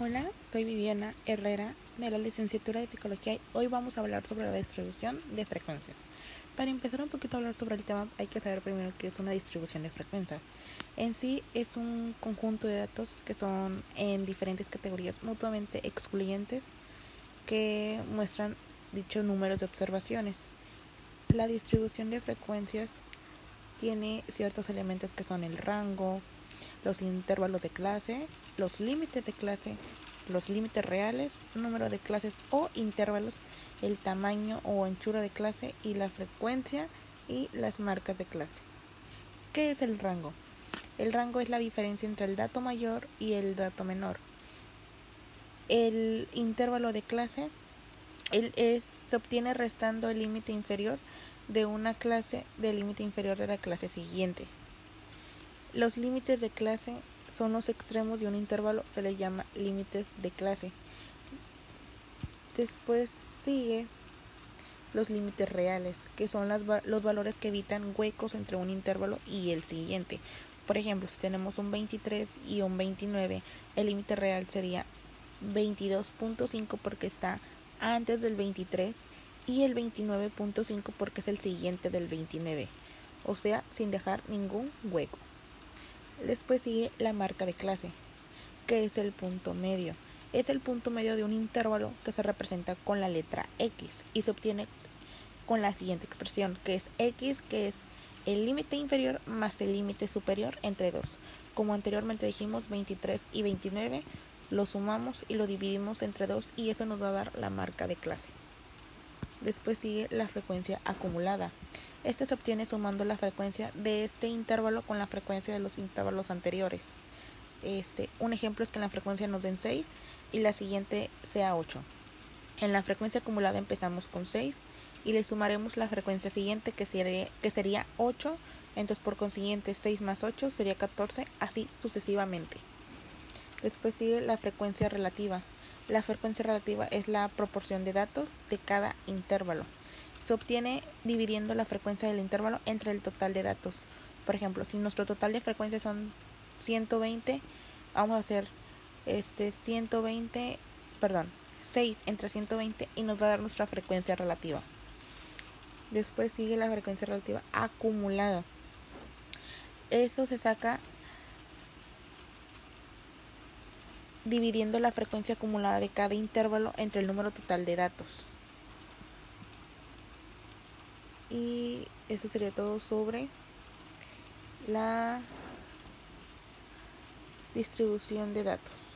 Hola, soy Viviana Herrera de la licenciatura de Psicología y hoy vamos a hablar sobre la distribución de frecuencias. Para empezar un poquito a hablar sobre el tema hay que saber primero qué es una distribución de frecuencias. En sí es un conjunto de datos que son en diferentes categorías mutuamente excluyentes que muestran dichos números de observaciones. La distribución de frecuencias tiene ciertos elementos que son el rango, los intervalos de clase, los límites de clase, los límites reales, número de clases o intervalos, el tamaño o anchura de clase y la frecuencia y las marcas de clase. ¿Qué es el rango? El rango es la diferencia entre el dato mayor y el dato menor. El intervalo de clase es, se obtiene restando el límite inferior de una clase del límite inferior de la clase siguiente. Los límites de clase son los extremos de un intervalo, se les llama límites de clase. Después sigue los límites reales, que son los valores que evitan huecos entre un intervalo y el siguiente. Por ejemplo, si tenemos un 23 y un 29, el límite real sería 22.5 porque está antes del 23 y el 29.5 porque es el siguiente del 29, o sea, sin dejar ningún hueco. Después sigue la marca de clase, que es el punto medio. Es el punto medio de un intervalo que se representa con la letra X y se obtiene con la siguiente expresión, que es X, que es el límite inferior más el límite superior entre dos. Como anteriormente dijimos, 23 y 29 lo sumamos y lo dividimos entre dos y eso nos va a dar la marca de clase. Después sigue la frecuencia acumulada. Este se obtiene sumando la frecuencia de este intervalo con la frecuencia de los intervalos anteriores. Este, un ejemplo es que en la frecuencia nos den 6 y la siguiente sea 8. En la frecuencia acumulada empezamos con 6 y le sumaremos la frecuencia siguiente que sería, que sería 8. Entonces por consiguiente 6 más 8 sería 14, así sucesivamente. Después sigue la frecuencia relativa. La frecuencia relativa es la proporción de datos de cada intervalo. Se obtiene dividiendo la frecuencia del intervalo entre el total de datos. Por ejemplo, si nuestro total de frecuencias son 120, vamos a hacer este 120, perdón, 6 entre 120 y nos va a dar nuestra frecuencia relativa. Después sigue la frecuencia relativa acumulada. Eso se saca dividiendo la frecuencia acumulada de cada intervalo entre el número total de datos. Y eso sería todo sobre la distribución de datos.